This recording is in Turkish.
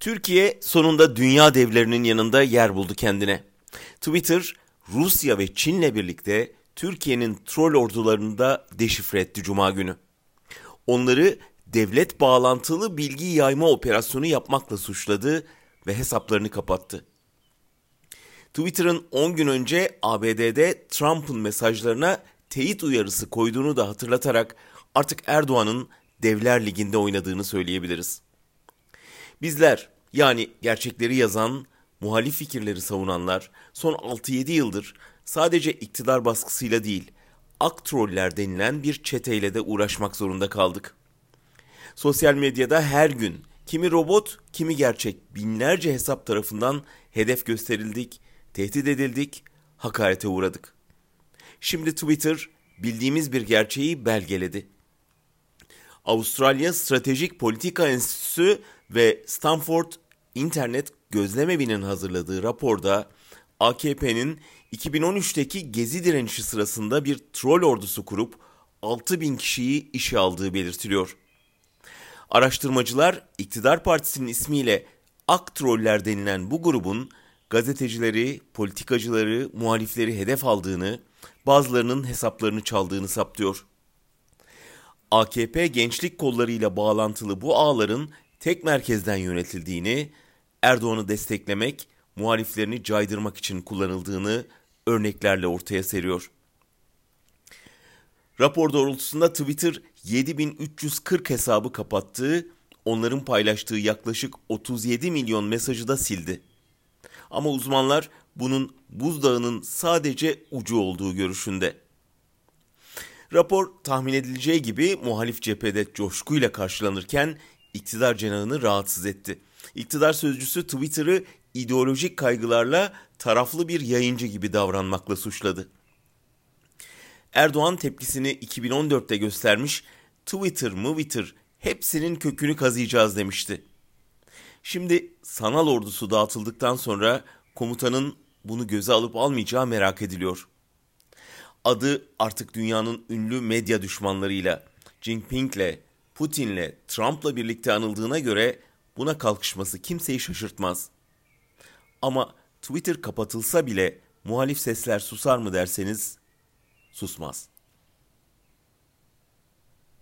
Türkiye sonunda dünya devlerinin yanında yer buldu kendine. Twitter, Rusya ve Çin'le birlikte Türkiye'nin troll ordularını da deşifre etti Cuma günü. Onları devlet bağlantılı bilgi yayma operasyonu yapmakla suçladı ve hesaplarını kapattı. Twitter'ın 10 gün önce ABD'de Trump'ın mesajlarına teyit uyarısı koyduğunu da hatırlatarak artık Erdoğan'ın Devler Ligi'nde oynadığını söyleyebiliriz. Bizler yani gerçekleri yazan, muhalif fikirleri savunanlar son 6-7 yıldır sadece iktidar baskısıyla değil, aktroller denilen bir çeteyle de uğraşmak zorunda kaldık. Sosyal medyada her gün kimi robot, kimi gerçek binlerce hesap tarafından hedef gösterildik, tehdit edildik, hakarete uğradık. Şimdi Twitter bildiğimiz bir gerçeği belgeledi. Avustralya Stratejik Politika Enstitüsü ve Stanford İnternet Gözlemevi'nin hazırladığı raporda AKP'nin 2013'teki gezi direnişi sırasında bir troll ordusu kurup 6 bin kişiyi işe aldığı belirtiliyor. Araştırmacılar iktidar partisinin ismiyle Ak Troller denilen bu grubun gazetecileri, politikacıları, muhalifleri hedef aldığını, bazılarının hesaplarını çaldığını saptıyor. AKP gençlik kollarıyla bağlantılı bu ağların tek merkezden yönetildiğini, Erdoğan'ı desteklemek, muhaliflerini caydırmak için kullanıldığını örneklerle ortaya seriyor. Rapor doğrultusunda Twitter 7340 hesabı kapattığı, onların paylaştığı yaklaşık 37 milyon mesajı da sildi. Ama uzmanlar bunun buzdağının sadece ucu olduğu görüşünde. Rapor tahmin edileceği gibi muhalif cephede coşkuyla karşılanırken iktidar cenahını rahatsız etti. İktidar sözcüsü Twitter'ı ideolojik kaygılarla taraflı bir yayıncı gibi davranmakla suçladı. Erdoğan tepkisini 2014'te göstermiş, Twitter, Twitter hepsinin kökünü kazıyacağız demişti. Şimdi sanal ordusu dağıtıldıktan sonra komutanın bunu göze alıp almayacağı merak ediliyor. Adı artık dünyanın ünlü medya düşmanlarıyla, Jinping'le, Putin'le, Trump'la birlikte anıldığına göre buna kalkışması kimseyi şaşırtmaz. Ama Twitter kapatılsa bile muhalif sesler susar mı derseniz susmaz.